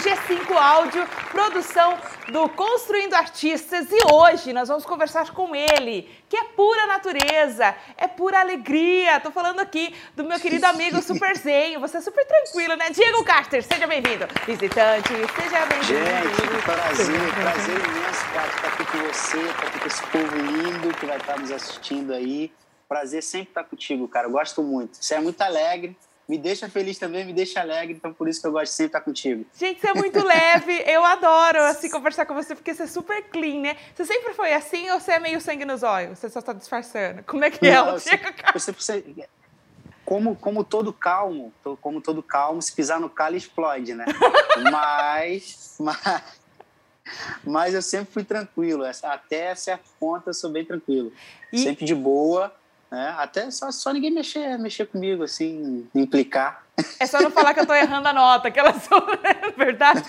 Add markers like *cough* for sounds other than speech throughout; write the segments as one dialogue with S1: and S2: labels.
S1: G5 Áudio, produção do Construindo Artistas. E hoje nós vamos conversar com ele, que é pura natureza, é pura alegria. Tô falando aqui do meu querido amigo *laughs* Super Zen. Você é super tranquilo, né? Diego Carter, seja bem-vindo. Visitante, seja bem-vindo.
S2: Gente, prazer, prazer imenso, estar aqui com você, estar aqui com esse povo lindo que vai estar nos assistindo aí. Prazer sempre estar contigo, cara. Eu gosto muito. Você é muito alegre me deixa feliz também, me deixa alegre, então por isso que eu gosto de sempre estar contigo.
S1: Gente, você é muito leve, *laughs* eu adoro assim conversar com você, porque você é super clean, né? Você sempre foi assim ou você é meio sangue nos olhos? Você só está disfarçando? Como é que é?
S2: Não, *laughs* você, você, você, como, como todo calmo, como todo calmo, se pisar no calo explode, né? *laughs* mas, mas, mas eu sempre fui tranquilo, até certo ponto eu sou bem tranquilo. E... Sempre de boa, né? Até só, só ninguém mexer, mexer comigo, assim, implicar.
S1: É só não falar que eu tô errando a nota, que elas são *laughs* verdade.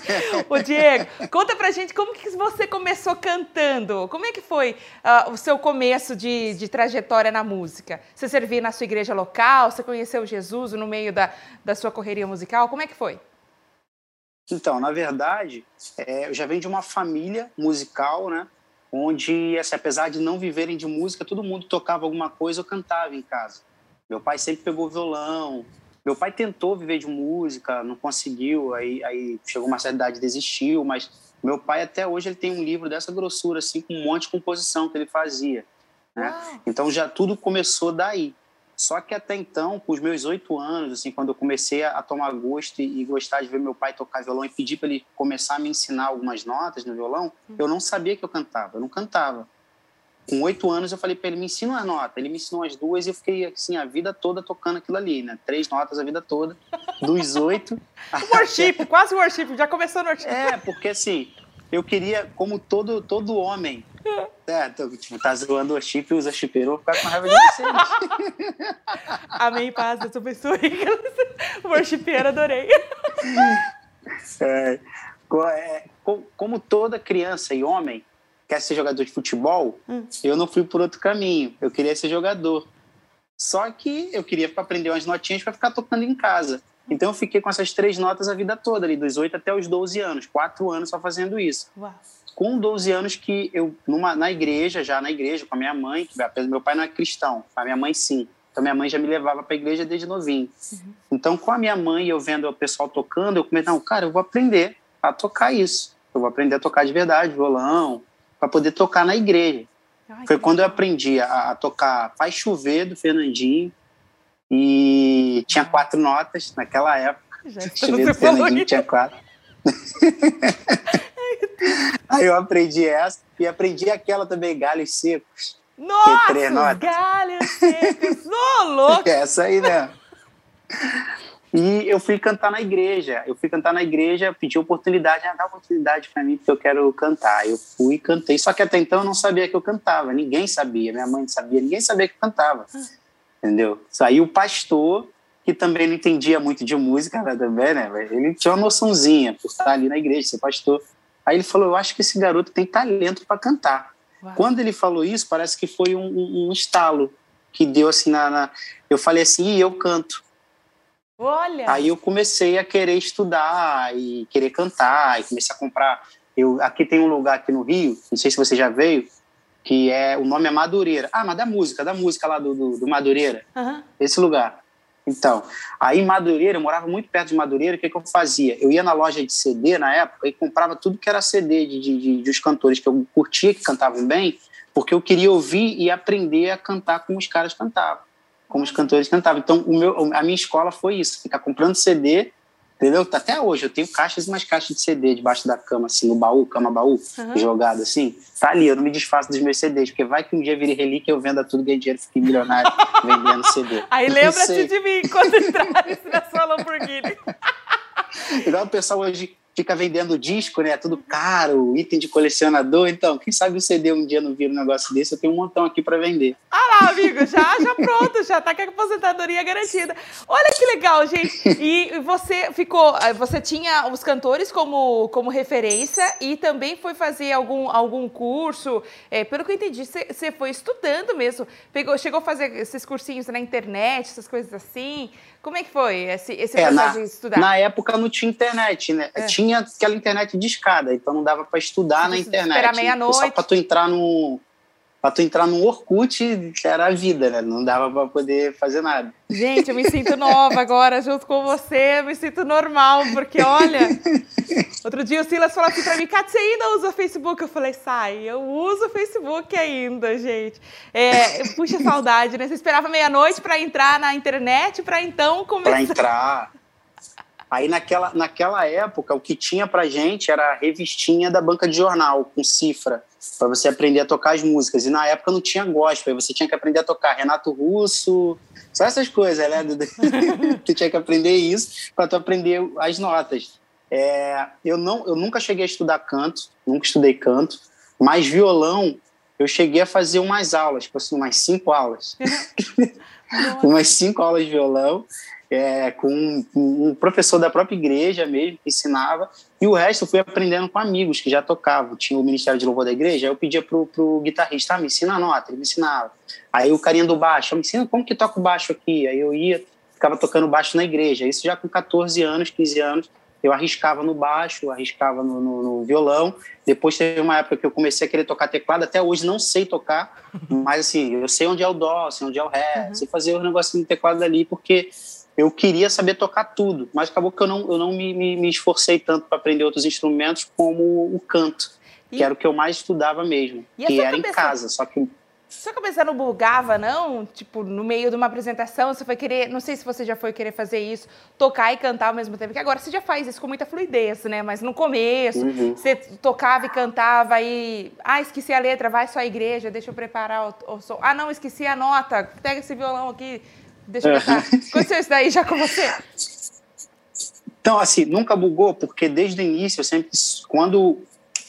S1: O Diego, conta pra gente como que você começou cantando. Como é que foi uh, o seu começo de, de trajetória na música? Você servia na sua igreja local? Você conheceu Jesus no meio da, da sua correria musical? Como é que foi?
S2: Então, na verdade, é, eu já venho de uma família musical, né? Onde, assim, apesar de não viverem de música, todo mundo tocava alguma coisa ou cantava em casa. Meu pai sempre pegou violão. Meu pai tentou viver de música, não conseguiu, aí, aí chegou uma certa idade desistiu, mas meu pai até hoje ele tem um livro dessa grossura, assim, com um monte de composição que ele fazia. Né? Então já tudo começou daí. Só que até então, com os meus oito anos, assim, quando eu comecei a tomar gosto e, gostar de ver meu pai tocar violão e pedir para ele começar a me ensinar algumas notas no violão, hum. eu não sabia que eu cantava, eu não cantava. Com oito anos eu falei para ele, me ensina uma nota. Ele me ensinou as duas e eu fiquei assim a vida toda tocando aquilo ali, né? Três notas a vida toda, dos oito. *laughs*
S1: worship, quase worship, já começou no worship.
S2: É, porque assim, eu queria, como todo, todo homem, *laughs* é, tô, tipo, tá zoando o chip e usa chipeiro, vou ficar com raiva de vocês. *laughs*
S1: Amém, paz, eu sou pessoa *laughs* Worshipeiro, adorei.
S2: É, é, como toda criança e homem quer ser jogador de futebol, hum. eu não fui por outro caminho. Eu queria ser jogador. Só que eu queria aprender umas notinhas para ficar tocando em casa. Então eu fiquei com essas três notas a vida toda, ali, dos 8 até os 12 anos, quatro anos só fazendo isso.
S1: Uau
S2: com 12 anos que eu, numa, na igreja, já na igreja, com a minha mãe, que meu pai não é cristão, a minha mãe sim. Então minha mãe já me levava para a igreja desde novinho. Uhum. Então com a minha mãe, eu vendo o pessoal tocando, eu comecei, não, cara, eu vou aprender a tocar isso. Eu vou aprender a tocar de verdade, violão, para poder tocar na igreja. Ai, Foi quando eu aprendi a, a, tocar Faz Chover, do Fernandinho, e tinha quatro notas naquela época.
S1: Já do Fernandinho
S2: tinha quatro. *laughs* Aí eu aprendi essa e aprendi aquela também, galhos secos.
S1: Nossa, galhos secos, ô *laughs* louco!
S2: Essa aí, né? E eu fui cantar na igreja. Eu fui cantar na igreja, pedi oportunidade, ah, dá oportunidade para mim, porque eu quero cantar. Eu fui e cantei. Só que até então eu não sabia que eu cantava. Ninguém sabia. Minha mãe não sabia, ninguém sabia que eu cantava. Entendeu? Aí o pastor, que também não entendia muito de música né, também, né? Ele tinha uma noçãozinha por estar ali na igreja, ser pastor. Aí ele falou: Eu acho que esse garoto tem talento para cantar. Uau. Quando ele falou isso, parece que foi um, um, um estalo que deu assim na, na, Eu falei assim: e eu canto.
S1: Olha!
S2: Aí eu comecei a querer estudar e querer cantar, e comecei a comprar. Eu, aqui tem um lugar aqui no Rio, não sei se você já veio, que é o nome é Madureira. Ah, mas da música, da música lá do, do, do Madureira.
S1: Uhum.
S2: Esse lugar. Então, aí em Madureira, eu morava muito perto de Madureira, o que, que eu fazia? Eu ia na loja de CD na época e comprava tudo que era CD de, de, de, de os cantores que eu curtia, que cantavam bem, porque eu queria ouvir e aprender a cantar como os caras cantavam, como os cantores cantavam. Então, o meu, a minha escola foi isso, ficar comprando CD Entendeu? Até hoje, eu tenho caixas e mais caixas de CD debaixo da cama, assim, no baú, cama-baú, uhum. jogado assim. Tá ali, eu não me desfaço dos meus CDs, porque vai que um dia vire relíquia, eu venda tudo, ganho dinheiro, fique milionário *laughs* vendendo CD.
S1: Aí lembra-te de mim quando entrar na sua Lamborghini. *laughs*
S2: Igual o pessoal hoje fica vendendo disco, né? Tudo caro, item de colecionador. Então, quem sabe o CD um dia não vira um negócio desse? Eu tenho um montão aqui para vender.
S1: Ah lá, amigo, já, já pronto, já tá com a aposentadoria garantida. Olha que legal, gente. E você ficou, eh, você tinha os cantores como, como referência e também foi fazer algum, algum curso. É, pelo que eu entendi, você, você foi estudando mesmo. Pegou, chegou a fazer esses cursinhos na internet, essas coisas assim. Como é que foi esse, esse é, processo
S2: na,
S1: de estudar?
S2: Na época não tinha internet, né? É. Tinha tinha aquela internet de escada, então não dava para estudar na internet.
S1: Esperar meia-noite.
S2: Só para tu entrar no para tu entrar no Orkut era a vida, né? Não dava para poder fazer nada.
S1: Gente, eu me sinto nova agora, junto com você, eu me sinto normal, porque olha, *laughs* outro dia o Silas falou assim para mim, Kat, você ainda usa o Facebook? Eu falei, sai, eu uso o Facebook ainda, gente. É, puxa saudade, né? Você esperava meia-noite para entrar na internet, para então começar...
S2: Para entrar... Aí naquela, naquela época, o que tinha pra gente era a revistinha da banca de jornal, com cifra, para você aprender a tocar as músicas. E na época não tinha gospel, você tinha que aprender a tocar Renato Russo, só essas coisas, né? *laughs* tu tinha que aprender isso para tu aprender as notas. É, eu, não, eu nunca cheguei a estudar canto, nunca estudei canto, mas violão eu cheguei a fazer umas aulas, tipo assim, umas cinco aulas. *laughs* umas cinco aulas de violão é, com um, um, professor da própria igreja mesmo, que ensinava, e o resto eu fui aprendendo com amigos que já tocavam. Tinha o Ministério de Louvor da igreja, aí eu pedia pro, pro guitarrista, ah, me ensina a nota, ele me ensinava. Aí o carinha do baixo, me ensina como que toca o baixo aqui. Aí eu ia, ficava tocando baixo na igreja. Isso já com 14 anos, 15 anos, eu arriscava no baixo, arriscava no, no, no, violão. Depois teve uma época que eu comecei a querer tocar teclado. Até hoje não sei tocar, *laughs* mas assim, eu sei onde é o dó, sei onde é o ré, uhum. sei fazer os negocinhos de teclado ali, porque eu queria saber tocar tudo, mas acabou que eu não, eu não me, me, me esforcei tanto para aprender outros instrumentos como o canto, e... que era o que eu mais estudava mesmo, e que era cabeça... em casa, só que
S1: sua cabeça não bugava, não? Tipo, no meio de uma apresentação, você foi querer, não sei se você já foi querer fazer isso, tocar e cantar ao mesmo tempo, que agora você já faz isso com muita fluidez, né? Mas no começo, uhum. você tocava e cantava e, ah, esqueci a letra, vai só à igreja, deixa eu preparar o, o som. Ah, não, esqueci a nota, pega esse violão aqui, Deixa eu pensar. Aconteceu isso daí já com você?
S2: Então, assim, nunca bugou, porque desde o início, eu sempre. Quando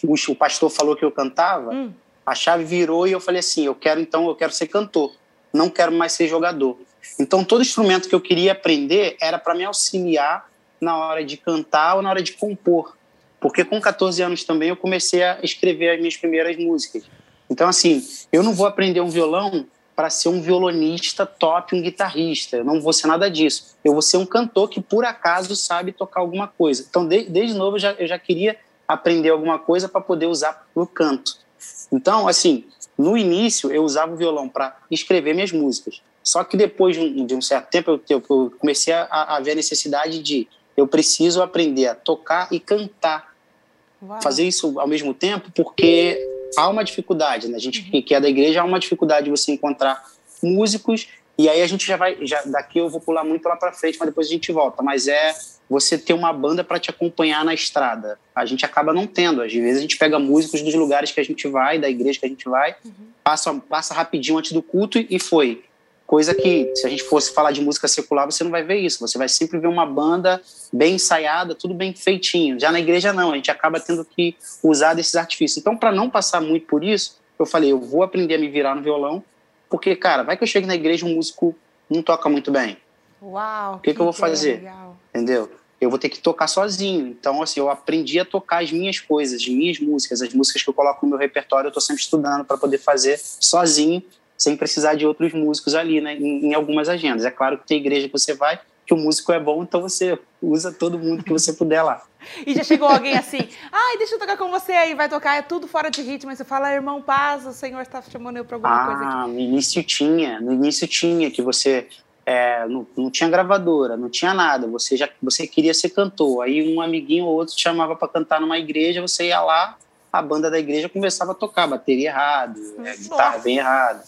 S2: o, o pastor falou que eu cantava, hum. a chave virou e eu falei assim: eu quero então, eu quero ser cantor, não quero mais ser jogador. Então, todo instrumento que eu queria aprender era para me auxiliar na hora de cantar ou na hora de compor. Porque com 14 anos também eu comecei a escrever as minhas primeiras músicas. Então, assim, eu não vou aprender um violão para ser um violonista top, um guitarrista. Eu não vou ser nada disso. Eu vou ser um cantor que, por acaso, sabe tocar alguma coisa. Então, de, desde novo, eu já, eu já queria aprender alguma coisa para poder usar para o canto. Então, assim, no início, eu usava o violão para escrever minhas músicas. Só que depois de um, de um certo tempo, eu, eu comecei a, a, ver a necessidade de eu preciso aprender a tocar e cantar. Uau. Fazer isso ao mesmo tempo, porque há uma dificuldade, né? A gente uhum. que é da igreja há uma dificuldade de você encontrar músicos e aí a gente já vai, já daqui eu vou pular muito lá para frente, mas depois a gente volta. Mas é você ter uma banda para te acompanhar na estrada. A gente acaba não tendo. Às vezes a gente pega músicos dos lugares que a gente vai, da igreja que a gente vai, uhum. passa, passa rapidinho antes do culto e foi. Coisa que, se a gente fosse falar de música secular, você não vai ver isso. Você vai sempre ver uma banda bem ensaiada, tudo bem feitinho. Já na igreja, não. A gente acaba tendo que usar desses artifícios. Então, para não passar muito por isso, eu falei, eu vou aprender a me virar no violão, porque, cara, vai que eu chego na igreja um músico não toca muito bem.
S1: Uau!
S2: O que, que, que eu vou fazer? Legal. Entendeu? Eu vou ter que tocar sozinho. Então, assim, eu aprendi a tocar as minhas coisas, as minhas músicas, as músicas que eu coloco no meu repertório, eu estou sempre estudando para poder fazer sozinho sem precisar de outros músicos ali, né, em, em, algumas agendas. É claro que tem igreja que você vai, que o músico é bom, então você usa todo mundo que você puder lá. *laughs*
S1: E já chegou alguém assim, ai, deixa eu tocar com você aí, vai tocar, é tudo fora de ritmo, você fala, irmão, paz, o Senhor está chamando eu para alguma
S2: ah,
S1: coisa aqui.
S2: no início tinha, no início tinha, que você é, não, não, tinha gravadora, não tinha nada, você já você queria ser cantor, aí um amiguinho ou outro te chamava para cantar numa igreja, você ia lá, a banda da igreja começava a tocar bateria errado, é, guitarra bem errada,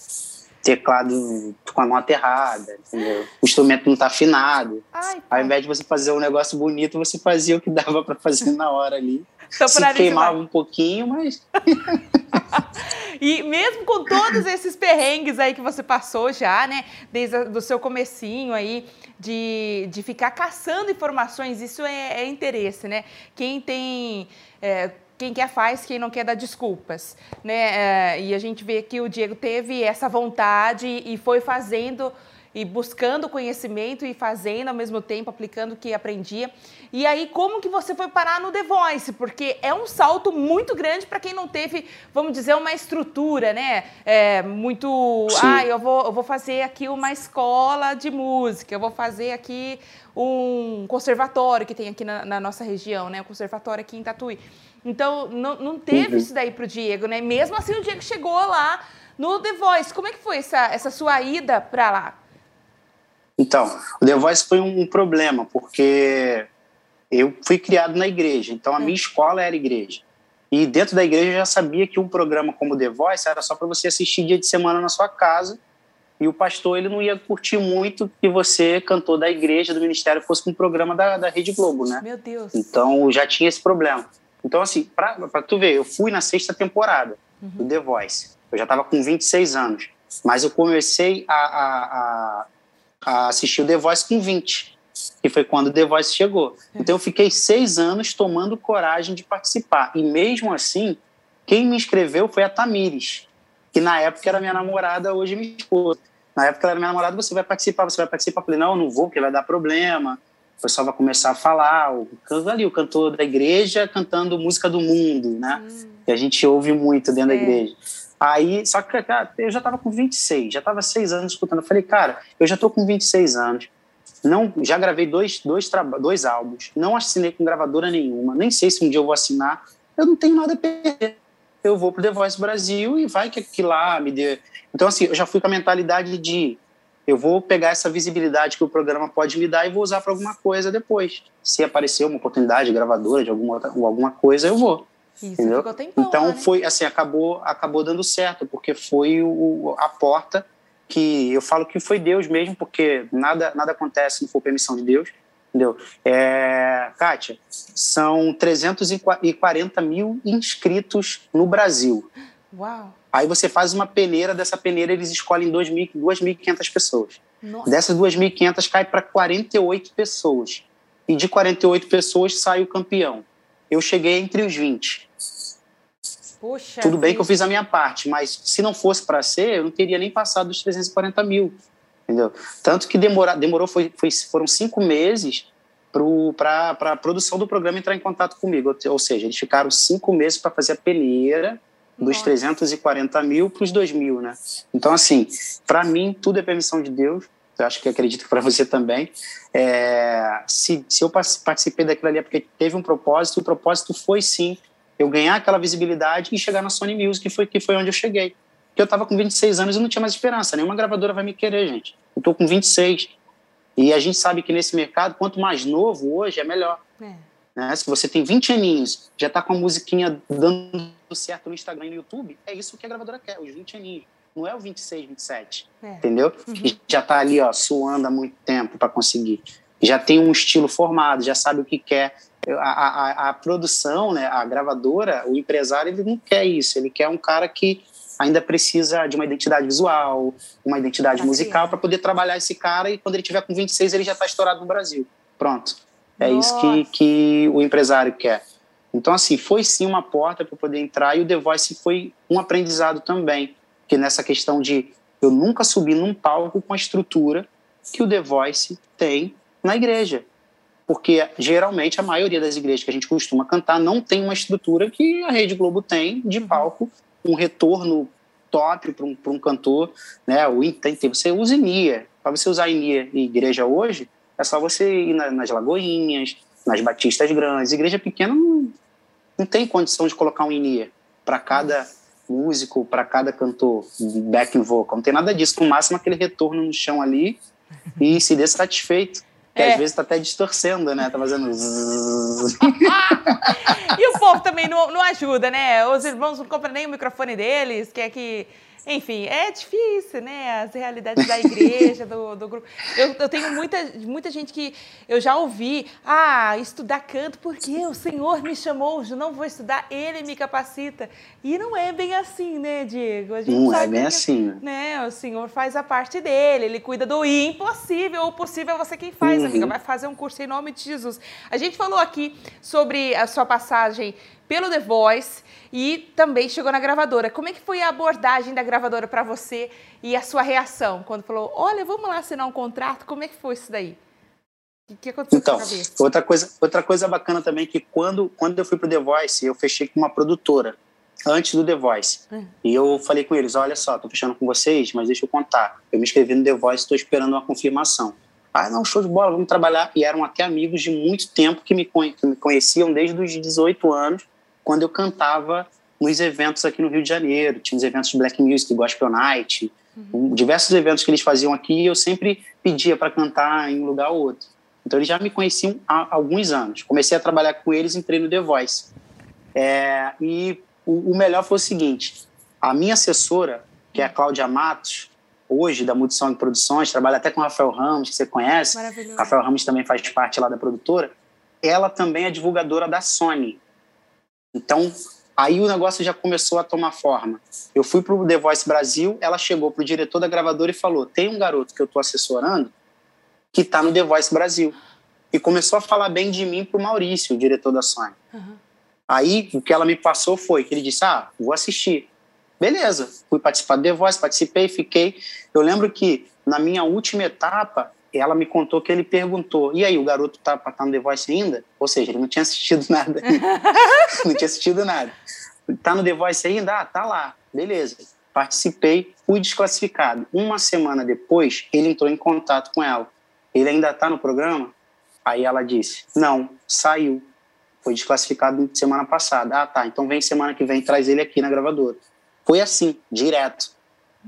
S2: teclado com a nota errada, entendeu? O instrumento não está afinado. Ai, Ao invés de você fazer um negócio bonito, você fazia o que dava para fazer na hora ali. Então, Se queimava um pouquinho, mas. *laughs*
S1: e mesmo com todos esses perrengues aí que você passou já, né? Desde o seu comecinho aí, de, de ficar caçando informações, isso é, é interesse, né? Quem tem. É, quem quer faz, quem não quer dá desculpas, né? É, e a gente vê que o Diego teve essa vontade e foi fazendo e buscando conhecimento e fazendo ao mesmo tempo, aplicando o que aprendia. E aí, como que você foi parar no The Voice? Porque é um salto muito grande para quem não teve, vamos dizer, uma estrutura, né? É, muito. Sim. Ah, eu vou, eu vou fazer aqui uma escola de música, eu vou fazer aqui um conservatório que tem aqui na, na nossa região, né? O conservatório aqui em Tatuí. Então, não, não teve uhum. isso daí para o Diego, né? Mesmo assim, o Diego chegou lá no The Voice. Como é que foi essa, essa sua ida para lá?
S2: Então, o The Voice foi um problema, porque eu fui criado na igreja, então a minha escola era igreja. E dentro da igreja eu já sabia que um programa como The Voice era só para você assistir dia de semana na sua casa, e o pastor ele não ia curtir muito que você, cantor da igreja, do ministério, fosse com um programa da, da Rede Globo, né?
S1: Meu Deus.
S2: Então já tinha esse problema. Então, assim, para tu ver, eu fui na sexta temporada uhum. do The Voice. Eu já estava com 26 anos. Mas eu comecei a, a, a a assistir o The Voice com 20, que foi quando o The Voice chegou. É. Então eu fiquei seis anos tomando coragem de participar. E mesmo assim, quem me inscreveu foi a Tamires, que na época era minha namorada, hoje minha esposa. Na época ela era minha namorada, você vai participar, você vai participar. Eu falei, não, eu não vou, porque vai dar problema. O pessoal vai começar a falar, o, ali, o cantor da igreja cantando música do mundo, né? Hum. Que a gente ouve muito dentro é. da igreja. Aí, só que cara, eu já estava com 26, já estava seis anos escutando. Eu falei, cara, eu já estou com 26 anos, não, já gravei dois, dois, dois álbuns, não assinei com gravadora nenhuma, nem sei se um dia eu vou assinar, eu não tenho nada a perder. Eu vou pro The Voice Brasil e vai que aqui lá me dê. Então, assim, eu já fui com a mentalidade de eu vou pegar essa visibilidade que o programa pode me dar e vou usar para alguma coisa depois. Se aparecer uma oportunidade gravadora de alguma, outra, alguma coisa, eu vou. Isso, entendeu? Tempão, então né? foi assim, acabou, acabou dando certo, porque foi o, a porta que eu falo que foi Deus mesmo, porque nada, nada acontece se não for permissão de Deus, entendeu? É, Kátia, são 340 mil inscritos no Brasil.
S1: Uau!
S2: Aí você faz uma peneira, dessa peneira eles escolhem 2.500 pessoas. Nossa. Dessas 2.500 cai para 48 pessoas. E de 48 pessoas sai o campeão eu cheguei entre os 20.
S1: Puxa
S2: Tudo bem que eu fiz a minha parte, mas se não fosse para ser, eu não teria nem passado dos 340 mil. Entendeu? Tanto que demora, demorou, foi, foi, foram cinco meses para a produção do programa entrar em contato comigo. Ou seja, eles ficaram cinco meses para fazer a peneira dos Nossa. 340 mil para os 2 mil, né? Então, assim, para mim, tudo é permissão de Deus eu acho que acredito que para você também. É, se, se eu participei daquilo ali é porque teve um propósito, o propósito foi sim eu ganhar aquela visibilidade e chegar na Sony Music, que foi, que foi onde eu cheguei. Porque eu estava com 26 anos e não tinha mais esperança, nenhuma gravadora vai me querer, gente. Eu estou com 26. E a gente sabe que nesse mercado, quanto mais novo hoje, é melhor. É. Né? Se você tem 20 aninhos, já está com a musiquinha dando certo no Instagram e no YouTube, é isso que a gravadora quer, os 20 aninhos não é o 26, 27, é. entendeu? Uhum. Já está ali, ó, suando há muito tempo para conseguir. Já tem um estilo formado, já sabe o que quer. A, a, a, produção, né, a gravadora, o empresário, ele não quer isso. Ele quer um cara que ainda precisa de uma identidade visual, uma identidade assim, musical para poder trabalhar esse cara e quando ele tiver com 26 ele já está estourado no Brasil. Pronto. É Nossa. isso que, que o empresário quer. Então, assim, foi sim uma porta para poder entrar e o The Voice foi um aprendizado também que nessa questão de eu nunca subi num palco com a estrutura que o The Voice tem na igreja. Porque geralmente a maioria das igrejas que a gente costuma cantar não tem uma estrutura que a Rede Globo tem de palco, um retorno top para um, um cantor. Né? O, tem, você usa INIA. Para você usar INIA em igreja hoje, é só você ir na, nas Lagoinhas, nas Batistas Grandes. Igreja pequena não, não tem condição de colocar um INIA para cada músico para cada cantor, back vocal, não tem nada disso. No máximo aquele retorno no chão ali e se dê satisfeito. Que é. às vezes tá até distorcendo, né? Tá fazendo. *laughs*
S1: e o povo também não, não ajuda, né? Os irmãos não compram nem o microfone deles, quer que enfim, é difícil, né? As realidades da igreja, do, do grupo. Eu, eu, tenho muita, muita gente que eu já ouvi, ah, estudar canto porque o Senhor me chamou, eu não vou estudar, Ele me capacita. E não é bem assim, né, Diego?
S2: não é bem que, assim.
S1: Né? O Senhor faz a parte dele, Ele cuida do impossível, o possível é você quem faz, uhum. amiga. Vai fazer um curso em nome de Jesus. A gente falou aqui sobre a sua passagem pelo The Voice e também chegou na gravadora. Como é que foi a abordagem da gravadora para você e a sua reação quando falou: "Olha, vamos lá assinar um contrato"? Como é que foi isso daí?
S2: O que aconteceu então, outra coisa, outra coisa bacana também é que quando quando eu fui pro The Voice, eu fechei com uma produtora antes do The Voice. Hum. E eu falei com eles: olha só, tô fechando com vocês, mas deixa eu contar. Eu me inscrevi no The Voice, estou esperando uma confirmação. Ah, não, show de bola, vamos trabalhar. E eram até amigos de muito tempo que me, que me conheciam desde os 18 anos, quando eu cantava nos eventos aqui no Rio de Janeiro. Tinha os eventos de Black Music, Gospel Night, uhum. diversos eventos que eles faziam aqui e eu sempre pedia para cantar em um lugar ou outro. Então eles já me conheciam há alguns anos. Comecei a trabalhar com eles, entrei no The Voice. É, e o, o, melhor foi o seguinte: a minha assessora, que é a Cláudia Matos, hoje da Mudição de Produções, trabalha até com o Rafael Ramos, que você conhece. Rafael Ramos também faz parte lá da produtora. Ela também é divulgadora da Sony. Então, aí o negócio já começou a tomar forma. Eu fui para o The Voice Brasil, ela chegou para o diretor da gravadora e falou: tem um garoto que eu estou assessorando que está no The Voice Brasil. E começou a falar bem de mim para o Maurício, o diretor da Sony. Uhum. Aí o que ela me passou foi que ele disse: Ah, vou assistir. Beleza, fui participar do The Voice, participei, fiquei. Eu lembro que na minha última etapa, ela me contou que ele perguntou: E aí, o garoto tá para estar no The Voice ainda? Ou seja, ele não tinha assistido *laughs* nada. não tinha assistido nada. Tá no The Voice ainda? Ah, tá lá. Beleza. Participei, fui desclassificado. Uma semana depois, ele entrou em contato com ela. Ele ainda está no programa? Aí ela disse: Não, saiu. Foi desclassificado semana passada. Ah, tá. Então vem semana que vem, traz ele aqui na gravadora. Foi assim, direto.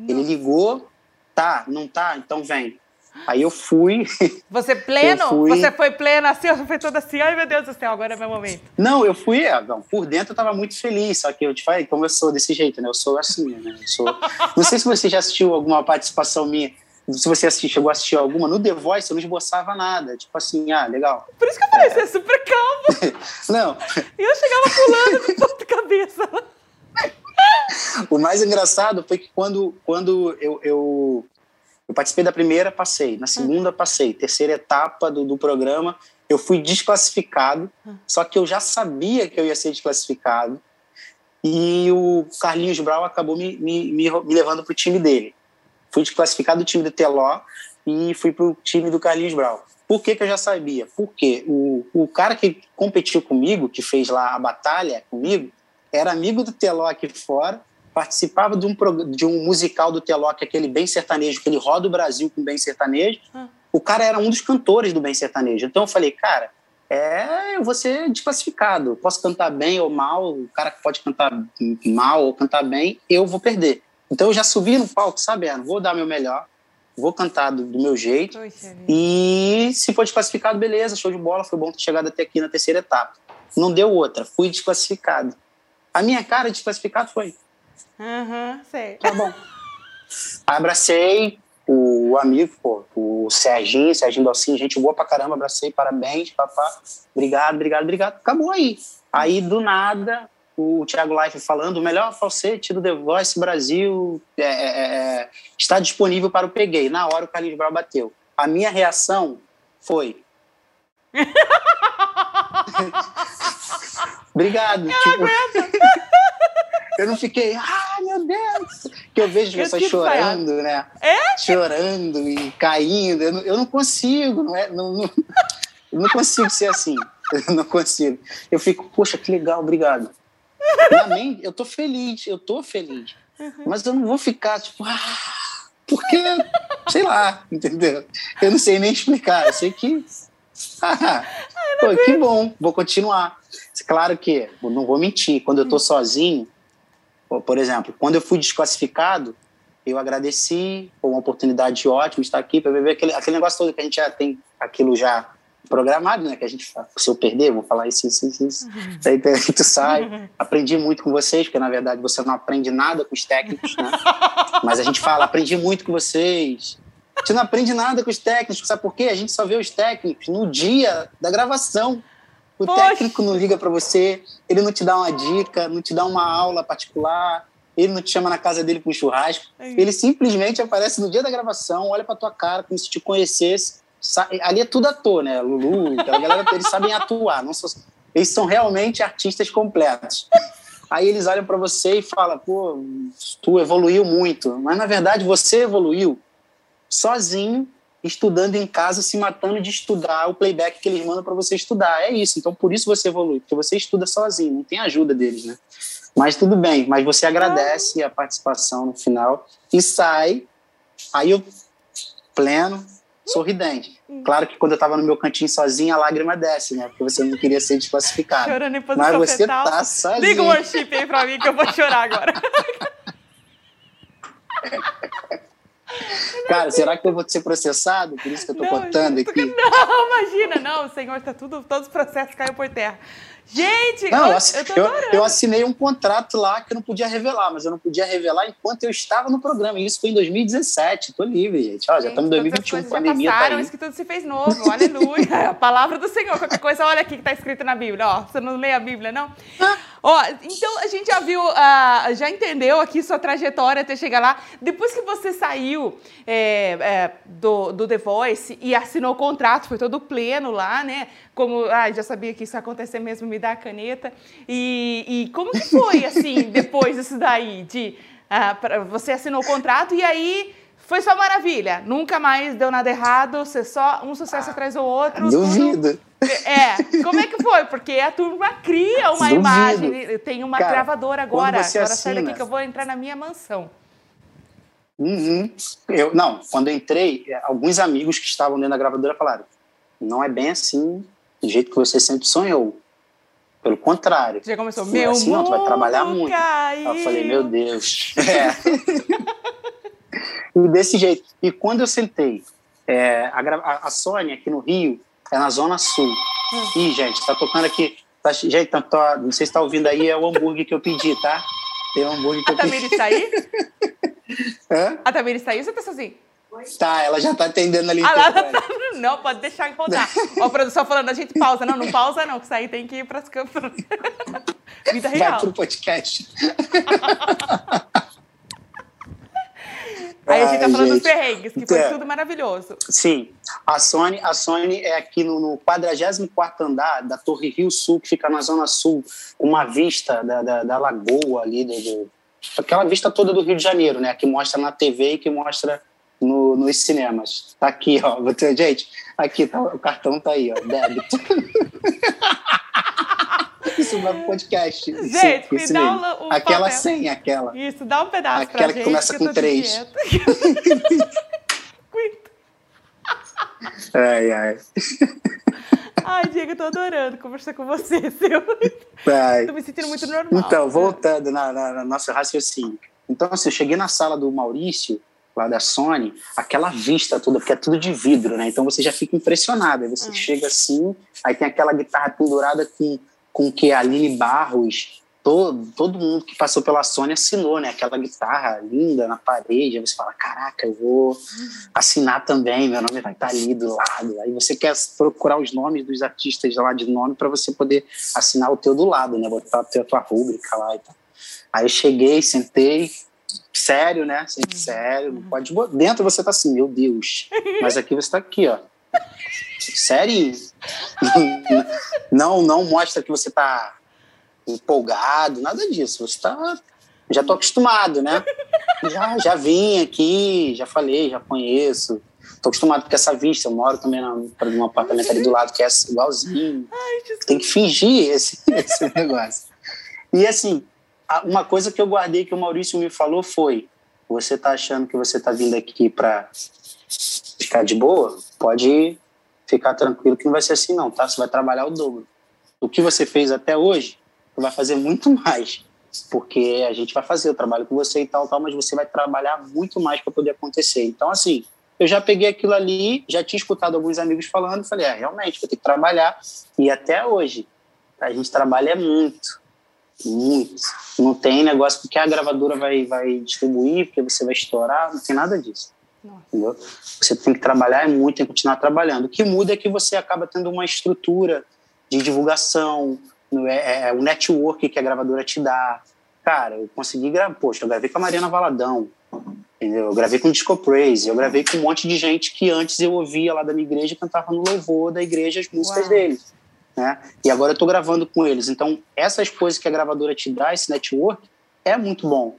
S2: Ele ligou, tá, não tá, então vem. Aí eu fui.
S1: Você pleno? Fui... Você foi pleno assim? Você foi toda assim, ai meu Deus do céu, agora é meu momento.
S2: Não, eu fui, é, não, por dentro eu tava muito feliz, só que eu te falei, como eu sou desse jeito, né? Eu sou assim, né? Eu sou... Não sei se você já assistiu alguma participação minha se você assistir, chegou a assistir alguma, no The Voice eu não esboçava nada. Tipo assim, ah, legal.
S1: Por isso que eu falei, é... super calmo. *laughs*
S2: não.
S1: E eu chegava pulando de ponta cabeça.
S2: o mais engraçado foi que quando, quando eu, eu, eu, participei da primeira, passei. Na segunda, passei. Terceira etapa do, do programa, eu fui desclassificado. Só que eu já sabia que eu ia ser desclassificado. E o Carlinhos Brau acabou me, me, me, me levando para o time dele fui desclassificado do time do Teló e fui para o time do Carlinhos Brau. Por que, que eu já sabia? Porque o, o cara que competiu comigo, que fez lá a batalha comigo, era amigo do Teló aqui fora, participava de um, de um musical do Teló, que é aquele bem sertanejo, que ele roda o Brasil com bem sertanejo. Hum. O cara era um dos cantores do bem sertanejo. Então eu falei, cara, é, eu vou ser desclassificado. Posso cantar bem ou mal, o cara que pode cantar mal ou cantar bem, eu vou perder. Então eu já subi no palco sabendo, vou dar meu melhor, vou cantar do, do meu jeito. Poxa, e se for desclassificado, beleza, show de bola, foi bom ter chegado até aqui na terceira etapa. Não deu outra, fui desclassificado. A minha cara de desclassificado foi.
S1: Aham, uhum, sei.
S2: Tá bom. Abracei o amigo, pô, o Serginho, Serginho Dalcinho, gente boa pra caramba, abracei, parabéns, papá. Obrigado, obrigado, obrigado. Acabou aí. Aí, do nada, o Thiago Life falando, o melhor falsete do The Voice Brasil é, é, é, está disponível para o Peguei. Na hora o Carlinhos Brau bateu. A minha reação foi... *laughs* *laughs* Obrigado. Eu, tipo... *laughs* eu não fiquei, ah, meu Deus! Que eu vejo pessoas chorando, né?
S1: É?
S2: Chorando e caindo. Eu não, eu não consigo, não, é, não, não, eu não consigo ser assim. Eu não consigo. Eu fico, poxa, que legal, obrigado. Na mente, eu tô feliz, eu tô feliz. Uhum. Mas eu não vou ficar, tipo, ah, porque, sei lá, entendeu? Eu não sei nem explicar. Eu sei que. *laughs* Ah, pô, que bom, vou continuar. Claro que, não vou mentir, quando eu tô sozinho, por exemplo, quando eu fui desclassificado, eu agradeci, foi uma oportunidade ótima estar aqui para viver aquele, aquele negócio todo que a gente já tem aquilo já programado, né? Que a gente fala, se eu perder, vou falar isso, isso, isso, isso. Uhum. Daí tu sai. Uhum. Aprendi muito com vocês, porque na verdade você não aprende nada com os técnicos, né? *laughs* Mas a gente fala, aprendi muito com vocês. Você não aprende nada com os técnicos, sabe por quê? A gente só vê os técnicos no dia da gravação. O Poxa. técnico não liga para você, ele não te dá uma dica, não te dá uma aula particular, ele não te chama na casa dele para um churrasco. É ele simplesmente aparece no dia da gravação, olha para tua cara como se te conhecesse ali é tudo ator, né? Lulu, aquela galera, eles sabem atuar. Não só, Eles são realmente artistas completos. Aí eles olham para você e falam, pô, tu evoluiu muito. Mas na verdade você evoluiu sozinho, estudando em casa, se matando de estudar o playback que eles mandam para você estudar. É isso. Então por isso você evolui, porque você estuda sozinho, não tem ajuda deles, né? Mas tudo bem, mas você agradece a participação no final e sai. Aí eu, pleno, sorridente. Claro que quando eu estava no meu cantinho sozinho, a lágrima desce, né? Porque você não queria ser desclassificado.
S1: Chorando em posição
S2: Mas você
S1: fetal.
S2: tá sozinho.
S1: Liga o worship aí pra mim que eu vou chorar agora. *laughs* *laughs*
S2: Cara, será que eu vou ser processado? Por isso que eu tô
S1: Não,
S2: contando
S1: gente,
S2: aqui. *laughs*
S1: Não, imagina, não, Senhor, tá tudo, todos os processos caiu por terra. Gente,
S2: Não,
S1: eu,
S2: eu, eu assinei um contrato lá que eu não podia revelar, mas eu não podia revelar enquanto eu estava no programa. E isso foi em 2017. Tô livre, gente. Ó, já
S1: Gente,
S2: estamos em
S1: todas as
S2: 2021,
S1: coisas já
S2: pandemia tá
S1: passaram,
S2: aí.
S1: isso que tudo se fez novo, aleluia. A *laughs* palavra do Senhor, qualquer coisa, olha aqui que está escrito na Bíblia. Ó, você não lê a Bíblia, não? Ó, então a gente já viu, ah, já entendeu aqui sua trajetória até chegar lá. Depois que você saiu é, é, do, do The Voice e assinou o contrato, foi todo pleno lá, né? Como, ah, já sabia que isso ia acontecer mesmo, me dá a caneta. E, e como que foi, assim, *laughs* depois disso daí? De, ah, pra- você assinou o contrato e aí foi só maravilha. Nunca mais deu nada errado, você só um sucesso atrás do outro. tudo-
S2: Duvido.
S1: É, como é que foi? Porque a turma cria uma
S2: Duvido.
S1: imagem. Tem uma
S2: Cara,
S1: gravadora agora. Agora sai daqui
S2: assina-
S1: que eu vou entrar na minha mansão.
S2: Uhum. Eu, não, quando eu entrei, eh, alguns amigos que estavam dentro da gravadora falaram: não é bem assim, do jeito que você sempre sonhou. Pelo contrário.
S1: Já começou,
S2: Não é
S1: meu
S2: assim, não, tu vai trabalhar muito.
S1: caiu.
S2: Eu falei, meu Deus. *laughs* É. e desse jeito. E quando eu sentei, é, a, a, a Sônia aqui no Rio é na Zona Sul.
S1: Hum.
S2: Ih, gente, tá tocando aqui. Tá, gente, tá, tá- não sei se tá ouvindo aí, é o hambúrguer que eu pedi, tá? Tem o hambúrguer que
S1: A
S2: eu pedi.
S1: Tamires tá aí? *laughs*
S2: Hã?
S1: A Tamires tá aí ou você tá sozinho?
S2: Tá, ela já tá atendendo ali.
S1: Ah,
S2: então,
S1: tá... Não, pode deixar rodar. *laughs* Ó, a produção falando, a gente pausa. Não, não pausa não, que isso aí tem que ir pras câmeras. *laughs* Vida
S2: Vai
S1: real.
S2: pro podcast.
S1: Aí a gente tá falando dos
S2: gente.
S1: perrengues, que foi
S2: É.
S1: tudo maravilhoso.
S2: Sim, a Sony, a Sony é aqui no, no 44 andar da Torre Rio Sul, que fica na Zona Sul, com uma vista da, da, da lagoa ali, do, do- aquela vista toda do Rio de Janeiro, né? Que mostra na TV e que mostra no, nos cinemas. Tá aqui, ó. Gente, aqui, tá, o cartão tá aí, ó. Débito. *laughs* Isso pro podcast.
S1: Gente,
S2: Sim,
S1: me dá
S2: mesmo.
S1: o- o
S2: Aquela
S1: papel.
S2: senha, aquela.
S1: Isso, dá um pedaço
S2: Aquela que
S1: gente.
S2: começa
S1: eu
S2: com três. *laughs* Ai, ai.
S1: Ai, Diego, eu tô adorando conversar com você, seu.
S2: ai.
S1: Tô me sentindo muito normal.
S2: Então, voltando na, na, na nosso raciocínio. Então, assim, eu cheguei na sala do Maurício, lá da Sony, aquela vista toda, porque é tudo de vidro, né? Então você já fica impressionado. Aí você
S1: Hum.
S2: chega assim, aí tem aquela guitarra pendurada com, com que a Aline Barros, todo, todo mundo que passou pela Sony assinou, né? Aquela guitarra linda na parede. Aí você fala: caraca, eu vou assinar também, meu nome vai estar ali do lado. Aí você quer procurar os nomes dos artistas lá de nome para você poder assinar o teu do lado, né? Botar a tua, tua rúbrica lá e tal. Aí eu cheguei, sentei, sério, né? Sempre sério, não pode. Dentro você tá assim, meu Deus. Mas aqui você tá aqui, ó. *laughs* Sério. Não, não mostra que você tá empolgado, nada disso. Você tá. Já tô acostumado, né? Já, já vim aqui, já falei, já conheço. Tô acostumado com essa vista. Eu moro também na, num apartamento ali do lado que é igualzinho. Tem que fingir esse, esse negócio. E assim, uma coisa que eu guardei que o Maurício me falou foi: você tá achando que você tá vindo aqui para ficar de boa? Pode ficar tranquilo que não vai ser assim não, tá? Você vai trabalhar o dobro. O que você fez até hoje, você vai fazer muito mais, porque a gente vai fazer o trabalho com você e tal, tal, mas você vai trabalhar muito mais para poder acontecer. Então assim, eu já peguei aquilo ali, já tinha escutado alguns amigos falando, falei, é, realmente, vou ter que trabalhar. E até hoje, a gente trabalha muito, muito. Não tem negócio porque a gravadora vai, vai distribuir, porque você vai estourar, não tem nada disso. Você tem que trabalhar muito, tem que continuar trabalhando. O que muda é que você acaba tendo uma estrutura de divulgação, no- é, é, o network que a gravadora te dá. Cara, eu consegui gravar, poxa, eu gravei com a Mariana Valadão, entendeu? Eu gravei com o Disco Praise, eu gravei com um monte de gente que antes eu ouvia lá da minha igreja e cantava no louvor da igreja as músicas
S1: Uau.
S2: deles. né? E agora eu estou gravando com eles. Então, essas coisas que a gravadora te dá, esse network, é muito bom.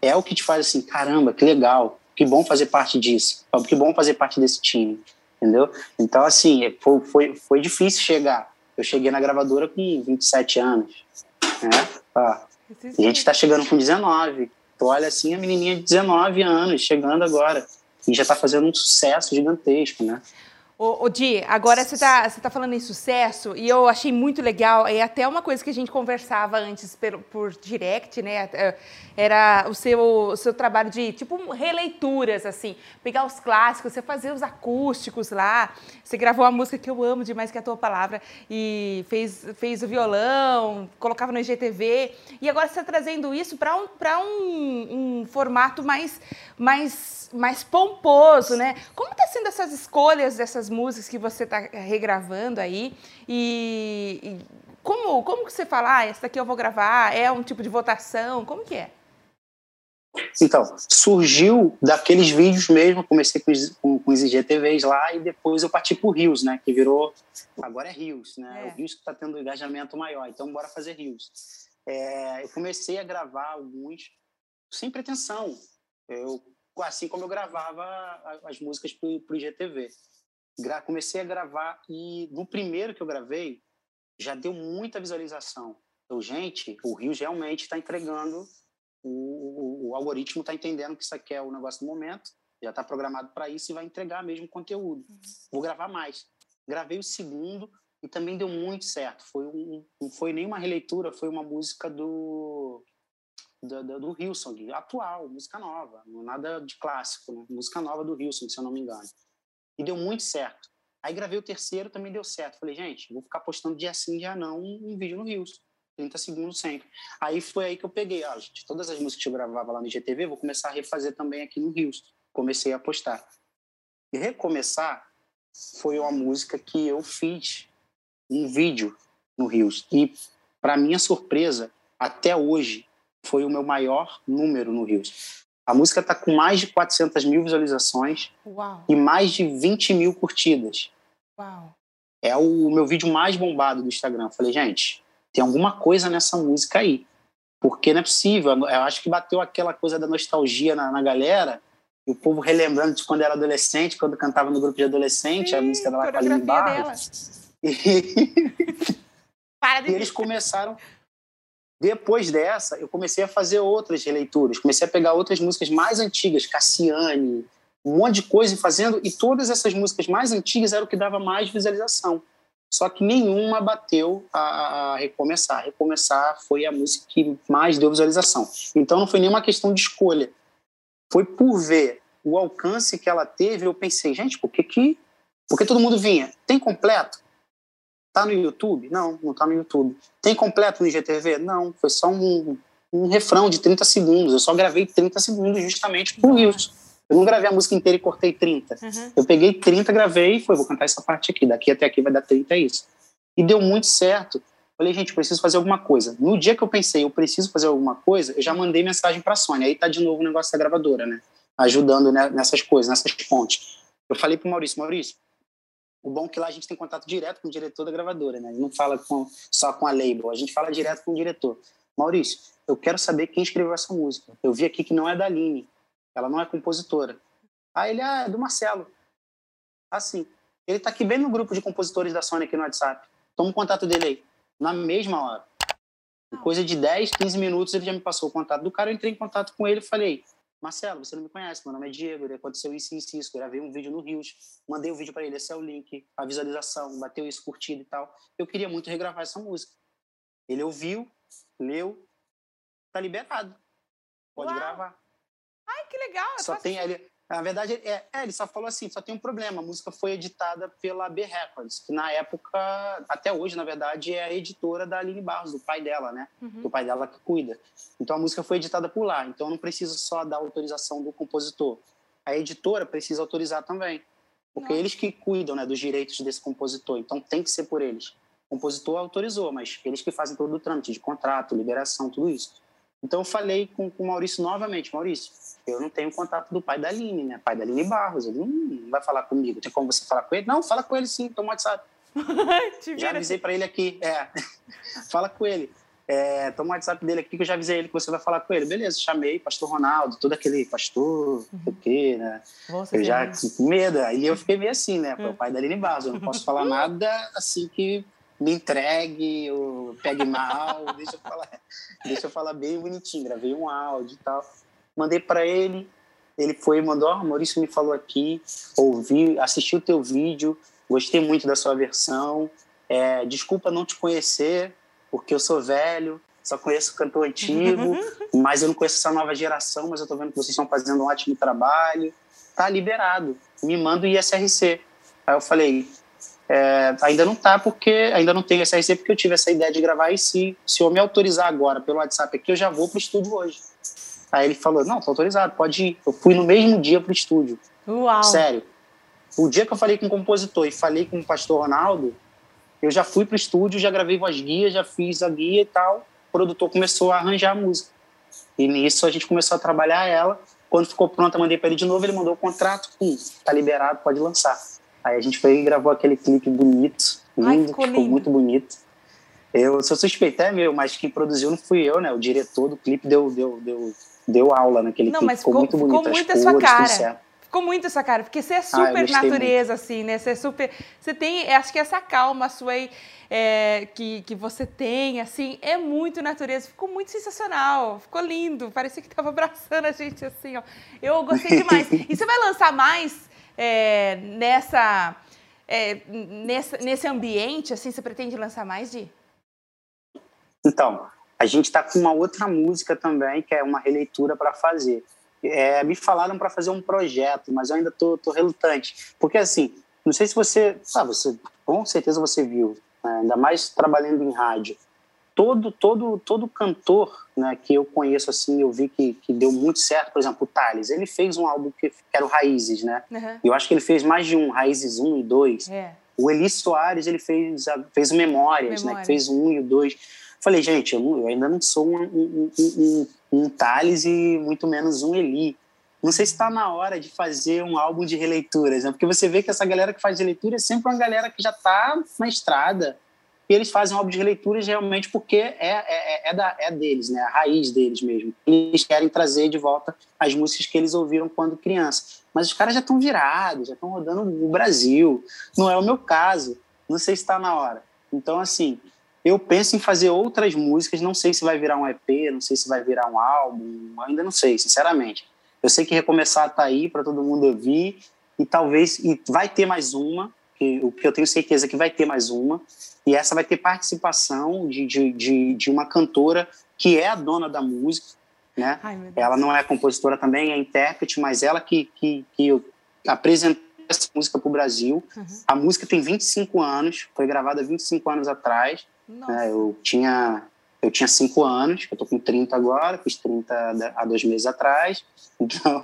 S2: É o que te faz assim, caramba, que legal, que bom fazer parte disso, que bom fazer parte desse time, entendeu? Então, assim, é, foi, foi, foi difícil chegar. Eu cheguei na gravadora com 27 anos, né? Ó, a gente está chegando com 19. Tu olha assim, a menininha de 19 anos, chegando agora. E já está fazendo um sucesso gigantesco, né?
S1: Ô, ô Di, agora você está tá falando em sucesso e eu achei muito legal, é até uma coisa que a gente conversava antes por, por direct, né? É, era o seu, o seu trabalho de, tipo, releituras, assim, pegar os clássicos, você fazer os acústicos lá, você gravou uma música que eu amo demais, que é a tua palavra, e fez, fez o violão, colocava no IGTV, e agora você está trazendo isso para um, um, um formato mais, mais, mais pomposo, né? Como está sendo essas escolhas dessas músicas que você está regravando aí? E, e, como, como que você fala, ah, essa daqui eu vou gravar? É um tipo de votação? Como que é?
S2: Então, surgiu daqueles vídeos mesmo, comecei com os, com, com os IGTVs lá e depois eu parti pro Rios, né? Que virou. Agora é Rios, né? É. O Rios que está tendo um engajamento maior, então bora fazer Rios. É, eu comecei a gravar alguns sem pretensão. Eu, assim como eu gravava as músicas pro, pro IGTV. Gra comecei a gravar e no primeiro que eu gravei já deu muita visualização. Então, gente, o Rios realmente está entregando o, o, o algoritmo está entendendo que isso aqui é o negócio do momento, já está programado para isso e vai entregar mesmo conteúdo. Uhum. Vou gravar mais. Gravei o segundo e também deu muito certo. Foi um, não foi nenhuma releitura, foi uma música do do, do, do Hilson, atual, música nova, nada de clássico, né? música nova do Hilson, se eu não me engano. E deu muito certo. Aí gravei o terceiro, também deu certo. Falei, gente, vou ficar postando dia sim, dia não, um vídeo no Hilson. 30 segundos sempre. Aí foi aí que eu peguei, ah, gente, todas as músicas que eu gravava lá no IGTV, vou começar a refazer também aqui no Rios. Comecei a postar. E recomeçar foi uma música que eu fiz um vídeo no Rios. E, para minha surpresa, até hoje, foi o meu maior número no Rios. A música está com mais de 400 mil visualizações
S1: Uau.
S2: e mais de 20 mil curtidas.
S1: Uau.
S2: É o meu vídeo mais bombado do Instagram. falei, gente, tem alguma coisa nessa música aí. Porque não é possível. Eu acho que bateu aquela coisa da nostalgia na, na galera. E o povo relembrando de quando era adolescente, quando cantava no grupo de adolescente, Sim, a música da Lacaline Barros. E... e eles começaram. Depois dessa, eu comecei a fazer outras releituras. Comecei a pegar outras músicas mais antigas, Cassiane, um monte de coisa fazendo. E todas essas músicas mais antigas eram o que dava mais visualização. Só que nenhuma bateu a, a, Recomeçar. Recomeçar foi a música que mais deu visualização. Então não foi nenhuma questão de escolha. Foi por ver o alcance que ela teve, eu pensei, gente, por que que... Porque todo mundo vinha, tem completo? Tá no YouTube? Não, não tá no YouTube. Tem completo no IGTV? Não, foi só um, um refrão de 30 segundos. Eu só gravei 30 segundos justamente por isso. Eu não gravei a música inteira e cortei 30. Uhum. Eu peguei 30, gravei e foi, vou cantar essa parte aqui. Daqui até aqui vai dar 30, é isso. E deu muito certo. Falei, gente, preciso fazer alguma coisa. No dia que eu pensei, eu preciso fazer alguma coisa, eu já mandei mensagem para a Sony. Aí tá de novo o negócio da gravadora, né? Ajudando né, nessas coisas, nessas pontes. Eu falei pro Maurício, Maurício, o bom é que lá a gente tem contato direto com o diretor da gravadora, né? Não fala com, só com a label, a gente fala direto com o diretor. Maurício, eu quero saber quem escreveu essa música. Eu vi aqui que não é da Aline. Ela não é compositora. Aí ele, ah, é do Marcelo. Assim. Ele tá aqui bem no grupo de compositores da Sony aqui no WhatsApp. Toma o contato dele aí. Na mesma hora. Em coisa de 10, 15 minutos ele já me passou o contato do cara. Eu entrei em contato com ele e falei: Marcelo, você não me conhece, meu nome é Diego, aconteceu isso isso, isso. Gravei um vídeo no Rios, mandei o um vídeo para ele, esse é o link, a visualização, bateu isso, curtido e tal. Eu queria muito regravar essa música. Ele ouviu, leu, tá liberado. Pode Uau. gravar.
S1: Ai, que legal.
S2: Só tem ele. Na verdade, é, é, ele só falou assim, só tem um problema, a música foi editada pela B Records, que na época, até hoje, na verdade, é a editora da Aline Barros, do pai dela, né? Uhum. Do pai dela que cuida. Então a música foi editada por lá, então não precisa só da autorização do compositor. A editora precisa autorizar também, porque Nossa. eles que cuidam né, dos direitos desse compositor, então tem que ser por eles. O compositor autorizou, mas eles que fazem todo o trâmite de contrato, liberação, tudo isso. Então eu falei com, com o Maurício novamente, Maurício, eu não tenho contato do pai da Aline, né? Pai da Aline Barros, ele não vai falar comigo. Tem como você falar com ele? Não, fala com ele sim, toma WhatsApp. *laughs* já avisei para ele aqui. É. *laughs* Fala com ele. É, toma o WhatsApp dele aqui que eu já avisei ele que você vai falar com ele. Beleza, chamei pastor Ronaldo, todo aquele pastor, uhum. o quê, né? Você eu já com medo. Aí eu fiquei meio assim, né? Uhum. O pai da Aline Barros, eu não posso falar *laughs* nada assim que me entregue, ou pegue mal, *laughs* deixa eu falar, deixa eu falar bem bonitinho. Gravei um áudio e tal. Mandei para ele, ele foi e mandou, oh, Maurício me falou aqui, ouvi, assisti o teu vídeo, gostei muito da sua versão, é, desculpa não te conhecer, porque eu sou velho, só conheço cantor antigo, *laughs* mas eu não conheço essa nova geração, mas eu tô vendo que vocês estão fazendo um ótimo trabalho. Tá liberado. Me manda o ISRC. Aí eu falei, é, ainda não tá porque ainda não tenho ISRC porque eu tive essa ideia de gravar e se, se eu me autorizar agora pelo WhatsApp aqui, eu já vou pro estúdio hoje. Aí ele falou, não, tô autorizado, pode ir. Eu fui no mesmo dia pro estúdio.
S1: Uau.
S2: Sério. O dia que eu falei com o compositor e falei com o pastor Ronaldo, eu já fui pro estúdio, já gravei voz guia, já fiz a guia e tal. O produtor começou a arranjar a música. E nisso a gente começou a trabalhar ela. Quando ficou pronta, mandei para ele de novo, ele mandou o contrato, pum, tá liberado, pode lançar. Aí a gente foi e gravou aquele clipe bonito, lindo, Ai, ficou, ficou muito bonito. Eu sou suspeito, é meu, mas quem produziu não fui eu, né? O diretor do clipe deu, deu, deu, deu aula naquele não, clipe, ficou, ficou muito bonito.
S1: Ficou muito a sua cara. Ficou muito essa cara, porque você é ah, super ah, natureza, muito. assim, né? Você é super. Você tem, acho que essa calma sua aí é, que, que você tem, assim, é muito natureza. Ficou muito sensacional, ficou lindo. Parecia que tava *laughs* abraçando a gente, assim, ó. Eu gostei demais. *laughs* e você vai lançar mais é, nessa, é, nessa, nesse ambiente, assim? Você pretende lançar mais de?
S2: Então, a gente está com uma outra música também, que é uma releitura para fazer é, me falaram para fazer um projeto, mas eu ainda tô, tô relutante. Porque, assim, não sei se você. Ah, você com certeza você viu, né, ainda mais trabalhando em rádio. Todo, todo, todo cantor né, que eu conheço, assim, eu vi que, que deu muito certo. Por exemplo, o Thales, ele fez um álbum que, que era o Raízes, né? Uhum. Eu acho que ele fez mais de um, Raízes 1 e 2. É. O Eli Soares, ele fez, fez Memórias, Memórias. né? Que fez um e o 2. Falei, gente, eu, eu ainda não sou um, um, um, um Thales e muito menos um Eli. Não sei se está na hora de fazer um álbum de releituras, né? porque você vê que essa galera que faz releitura é sempre uma galera que já está na estrada e eles fazem álbum de releituras realmente porque é, é, é, da, é deles, né? a raiz deles mesmo. Eles querem trazer de volta as músicas que eles ouviram quando criança. Mas os caras já estão virados, já estão rodando o Brasil. Não é o meu caso. Não sei se está na hora. Então, assim, eu penso em fazer outras músicas, não sei se vai virar um EP, não sei se vai virar um álbum, ainda não sei, sinceramente. Eu sei que Recomeçar tá aí para todo mundo ouvir e talvez e vai ter mais uma, o que eu tenho certeza é que vai ter mais uma, e essa vai ter participação de, de, de, de uma cantora que é a dona da música, né? Ai, ela não é compositora também, é intérprete, mas ela que, que, que apresentou essa música para o Brasil. Uhum. A música tem 25 anos, foi gravada 25 anos atrás, né? Eu tinha eu tinha 5 anos, eu tô com 30 agora, fiz 30 há dois meses atrás, *laughs* então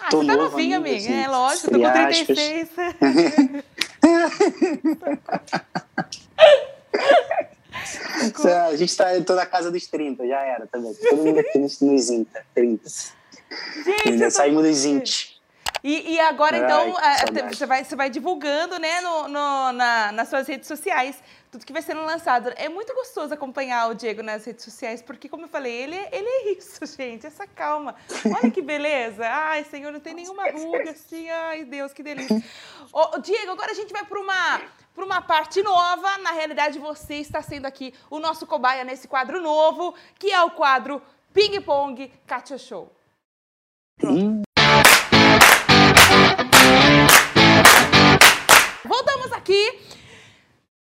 S1: ah, tô você tá novinha, amiga, assim, é lógico, tô com 36. *laughs* *laughs*
S2: a gente tá toda a casa dos 30, já era também. Todo mundo aqui nos, nos 30, 30. Gente, Ainda saímos dos 20.
S1: E, e agora, então, Ai, então, você vai, você vai divulgando, né, no, no, na, nas suas redes sociais tudo que vai sendo lançado. É muito gostoso acompanhar o Diego nas redes sociais, porque, como eu falei, ele, ele é isso, *laughs* gente, essa calma. Olha que beleza. Ai, Senhor, não tem nenhuma ruga assim. Ai, Deus, que delícia. Ô, Diego, agora a gente vai para uma, para uma parte nova. Na realidade, você está sendo aqui o nosso cobaia nesse quadro novo, que é o quadro Ping Pong Katia Show. Pronto. Aqui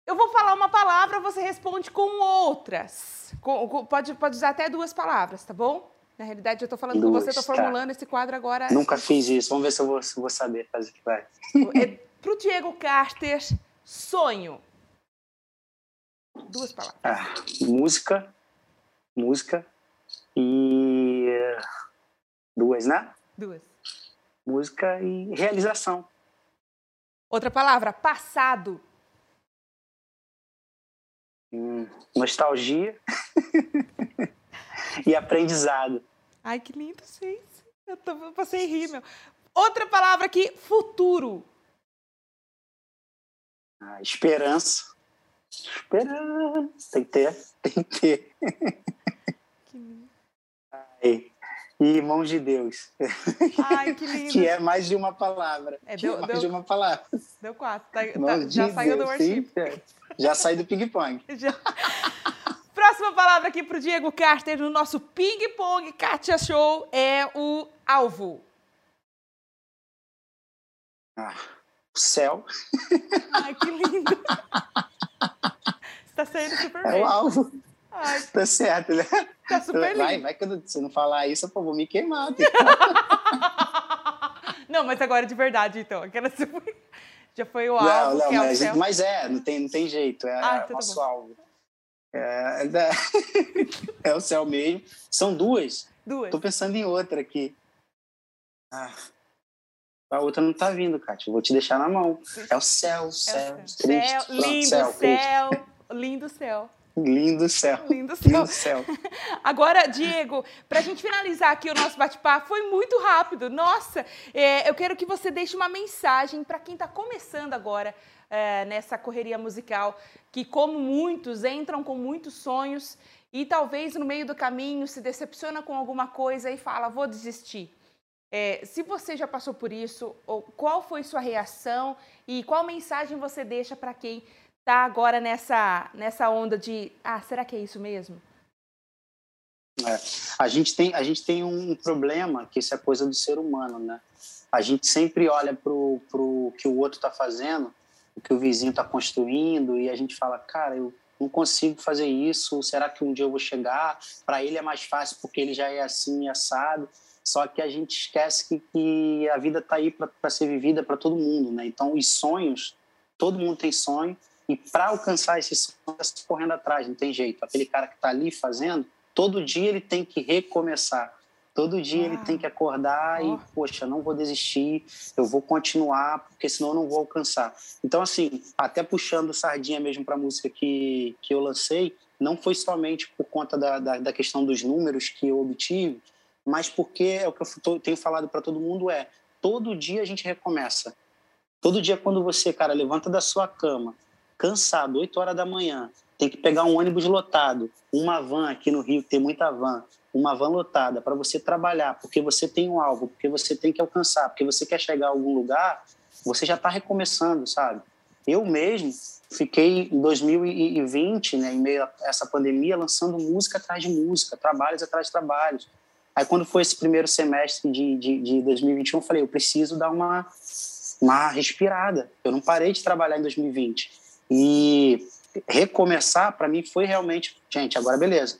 S1: eu vou falar uma palavra, você responde com outras. Com, com, pode, pode usar até duas palavras, tá bom? Na realidade, eu estou falando duas, com você, estou tá. formulando tá. esse quadro agora.
S2: Nunca fiz isso. Vamos ver se eu vou, se eu vou saber fazer o que vai.
S1: É, Para o Diego Carter, sonho. Duas palavras.
S2: Ah, música, música e duas, né?
S1: Duas.
S2: Música e realização.
S1: Outra palavra, passado.
S2: Hum, nostalgia *laughs* e aprendizado.
S1: Ai, que lindo, gente. Eu, tô, eu passei rir, meu. Outra palavra aqui, futuro.
S2: Ah, esperança. Esperança. Tem que ter, tem que ter. *laughs* E mãos de Deus.
S1: Ai, que *laughs* lindo.
S2: que é mais de uma palavra. É, deu, é mais deu, de uma palavra.
S1: Deu quatro. Tá, tá, já de saiu Deus, do worship. Sim, é.
S2: Já sai do ping-pong.
S1: Próxima palavra aqui para o Diego Carter no nosso ping-pong Katia Show é o alvo.
S2: Ah, o céu.
S1: Ai, que lindo. Está saindo super
S2: é
S1: bem.
S2: É o alvo. Ai, *laughs* tá certo, né?
S1: Tá super lindo.
S2: Vai, vai que eu, se não falar isso, eu vou me queimar. *laughs*
S1: não, mas agora de verdade, então. Aquela *laughs* já foi o alvo.
S2: Não, não,
S1: é
S2: mas, é, mas, é, não tem, não tem jeito. É, ah, então nosso tá alvo. É, é, é, o céu mesmo. São duas.
S1: Duas.
S2: Tô pensando em outra aqui. Ah, a outra não tá vindo, Kátia. Vou te deixar na mão. É o céu, céu. É o céu.
S1: Triste, céu lindo céu, céu. Lindo céu.
S2: Lindo céu.
S1: Lindo céu. Lindo céu. *laughs* Agora, Diego, para a gente finalizar aqui o nosso bate-papo, foi muito rápido. Nossa, é, eu quero que você deixe uma mensagem para quem está começando agora é, nessa correria musical, que, como muitos, entram com muitos sonhos e talvez no meio do caminho se decepciona com alguma coisa e fala, vou desistir. É, se você já passou por isso, qual foi sua reação e qual mensagem você deixa para quem está agora nessa, nessa onda de, ah, será que é isso mesmo?
S2: É, a, gente tem, a gente tem um problema, que isso é coisa do ser humano, né? A gente sempre olha para o que o outro está fazendo, o que o vizinho está construindo, e a gente fala, cara, eu não consigo fazer isso, será que um dia eu vou chegar? Para ele é mais fácil porque ele já é assim, assado. Só que a gente esquece que, que a vida está aí para ser vivida para todo mundo, né? Então, os sonhos, todo mundo tem sonho, e para alcançar esse sonho, é correndo atrás, não tem jeito. Aquele cara que está ali fazendo, todo dia ele tem que recomeçar. Todo dia ah. ele tem que acordar oh. e, poxa, não vou desistir, eu vou continuar, porque senão eu não vou alcançar. Então, assim, até puxando sardinha mesmo para a música que, que eu lancei, não foi somente por conta da, da, da, questão dos números que eu obtive, mas porque é o que eu tenho falado para todo mundo é todo dia a gente recomeça. Todo dia quando você, cara, levanta da sua cama, cansado, 8 horas da manhã, tem que pegar um ônibus lotado, uma van aqui no Rio, tem muita van, uma van lotada para você trabalhar, porque você tem um alvo, porque você tem que alcançar, porque você quer chegar a algum lugar, você já está recomeçando, sabe? Eu mesmo fiquei em 2020, né, em meio a essa pandemia, lançando música atrás de música, trabalhos atrás de trabalhos. Aí, quando foi esse primeiro semestre de, de, de 2021, eu falei: eu preciso dar uma, uma respirada. Eu não parei de trabalhar em 2020. E recomeçar, para mim, foi realmente, gente, agora beleza,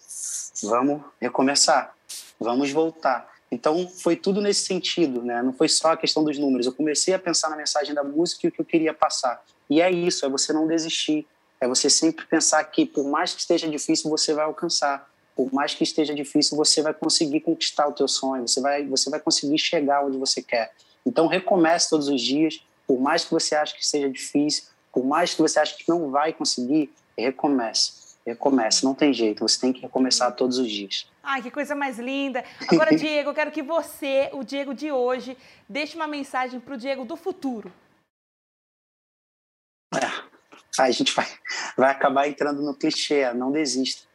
S2: vamos recomeçar, vamos voltar. Então, foi tudo nesse sentido, né? Não foi só a questão dos números. Eu comecei a pensar na mensagem da música e o que eu queria passar. E é isso, é você não desistir. É você sempre pensar que, por mais que esteja difícil, você vai alcançar. Por mais que esteja difícil, você vai conseguir conquistar o teu sonho. Você vai, você vai conseguir chegar onde você quer. Então, recomece todos os dias. Por mais que você ache que seja difícil, por mais que você ache que não vai conseguir, recomece. Recomece, não tem jeito, você tem que recomeçar todos os dias.
S1: Ai, que coisa mais linda. Agora, *laughs* Diego, eu quero que você, o Diego de hoje, deixe uma mensagem para o Diego do futuro.
S2: É, a gente vai, vai acabar entrando no clichê, não desista.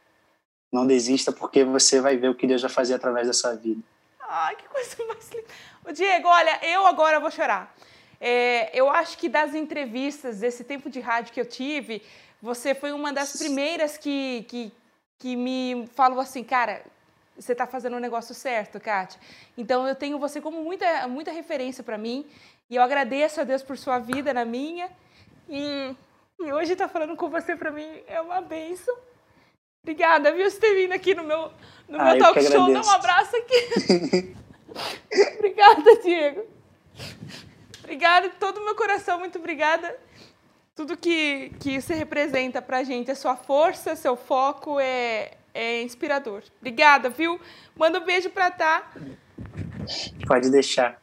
S2: Não desista porque você vai ver o que Deus vai fazer através da sua vida.
S1: Ai, que coisa *laughs* mais linda. O Diego, olha, eu agora vou chorar. É, eu acho que das entrevistas, desse tempo de rádio que eu tive, você foi uma das primeiras que, que, que me falou assim, cara, você está fazendo o negócio certo, Kátia. Então eu tenho você como muita, muita referência para mim e eu agradeço a Deus por sua vida na minha. E, e hoje estar tá falando com você para mim é uma benção. Obrigada, viu, por ter vindo aqui no meu, no meu ah, talk show. Dá um abraço aqui. *laughs* Obrigada, Diego. Obrigada de todo o meu coração, muito obrigada. Tudo que, que você representa pra gente, a sua força, seu foco é, é inspirador. Obrigada, viu? Manda um beijo pra Tá.
S2: Pode deixar.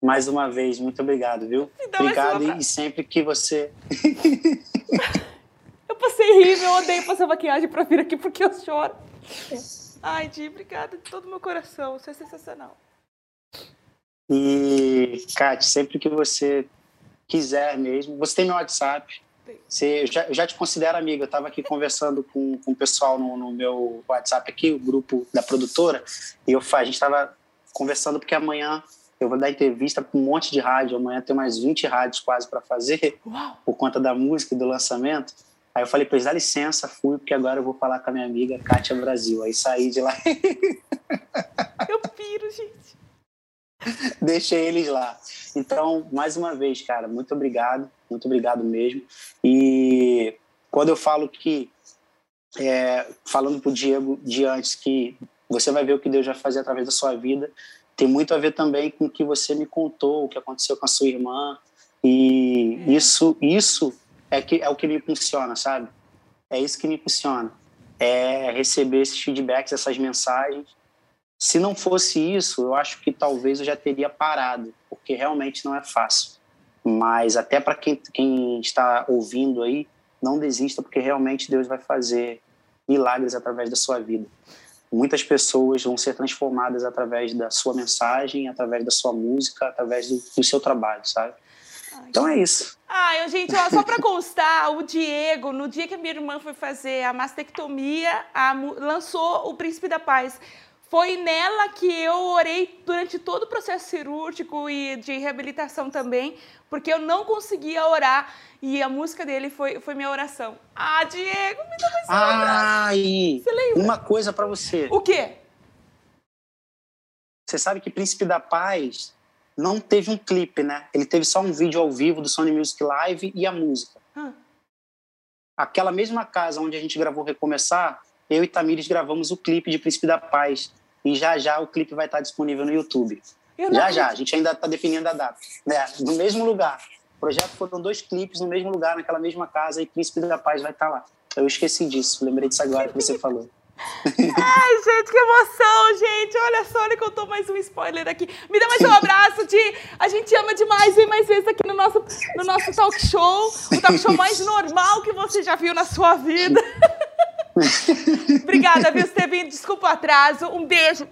S2: Mais uma vez, muito obrigado, viu? Obrigado e sempre que você. *laughs* *laughs*
S1: eu passei rir, eu odeio passar maquiagem pra vir aqui porque eu choro. Ai, Di, obrigada de todo o meu coração. Você é sensacional.
S2: E, Kate, sempre que você quiser mesmo. Você tem meu WhatsApp. Você, eu, já, eu já te considero amiga. Eu estava aqui conversando com, com o pessoal no, no, meu WhatsApp aqui, o grupo da produtora, e eu, a gente estava conversando porque amanhã eu vou dar entrevista para um monte de rádio. Amanhã tem mais 20 rádios quase para fazer, Uau. por conta da música e do lançamento. Aí eu falei para eles, dá licença, fui, porque agora eu vou falar com a minha amiga Kátia Brasil. Aí saí de lá. *laughs*
S1: eu piro, gente. *laughs*
S2: Deixei eles lá. Então, mais uma vez, cara, muito obrigado, muito obrigado mesmo. E quando eu falo que, é, falando pro Diego de antes, que você vai ver o que Deus vai fazer através da sua vida, tem muito a ver também com o que você me contou, o que aconteceu com a sua irmã. E é. isso, isso é, que, é o que me funciona, sabe? É isso que me funciona. É receber esses feedbacks, essas mensagens se não fosse isso, eu acho que talvez eu já teria parado, porque realmente não é fácil. Mas até para quem, quem está ouvindo aí, não desista, porque realmente Deus vai fazer milagres através da sua vida. Muitas pessoas vão ser transformadas através da sua mensagem, através da sua música, através do, do seu trabalho, sabe? Então é isso.
S1: Ai, gente, ó, só para constar, o Diego, no dia que a minha irmã foi fazer a mastectomia, a, lançou o Príncipe da Paz. Foi nela que eu orei durante todo o processo cirúrgico e de reabilitação também, porque eu não conseguia orar e a música dele foi, foi minha oração. Ah, Diego, me dá mais
S2: Ai, Você lembra? Uma coisa para você.
S1: O quê?
S2: Você sabe que Príncipe da Paz não teve um clipe, né? Ele teve só um vídeo ao vivo do Sony Music Live e a música. Hum. Aquela mesma casa onde a gente gravou Recomeçar, eu e Tamires gravamos o clipe de Príncipe da Paz e já já o clipe vai estar disponível no YouTube. Já já, a gente ainda está definindo a data. Né? No mesmo lugar. O projeto foram dois clipes no mesmo lugar, naquela mesma casa, e Príncipe da Paz vai estar lá. Eu esqueci disso, lembrei disso agora que você falou. *laughs*
S1: Ai, gente, que emoção, gente. Olha só, eu tô mais um spoiler aqui. Me dá mais um abraço de. A gente ama demais, vem mais vezes aqui no nosso, no nosso talk show. O talk show *laughs* mais normal que você já viu na sua vida. *laughs* *laughs* Obrigada, viu, ter vindo. Desculpa o atraso. Um beijo.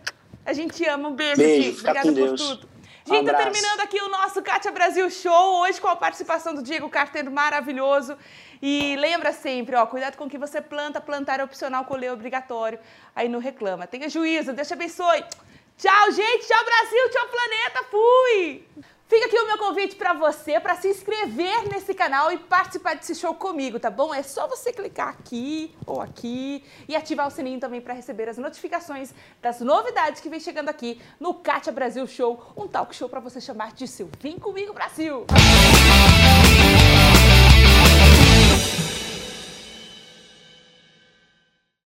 S1: A gente ama. Um beijo,
S2: beijo Obrigada por Deus. tudo.
S1: Gente, um tá terminando aqui o nosso Kátia Brasil Show, hoje com a participação do Diego Carteiro maravilhoso. E lembra sempre, ó, cuidado com o que você planta, plantar é opcional, colher é obrigatório. Aí não reclama. Tenha juízo, Deus te abençoe. Tchau, gente. Tchau, Brasil. Tchau, planeta. Fui. Fica aqui o meu convite para você para se inscrever nesse canal e participar desse show comigo, tá bom? É só você clicar aqui ou aqui e ativar o sininho também para receber as notificações das novidades que vem chegando aqui no Kátia Brasil Show, um talk show para você chamar de seu Vem Comigo Brasil.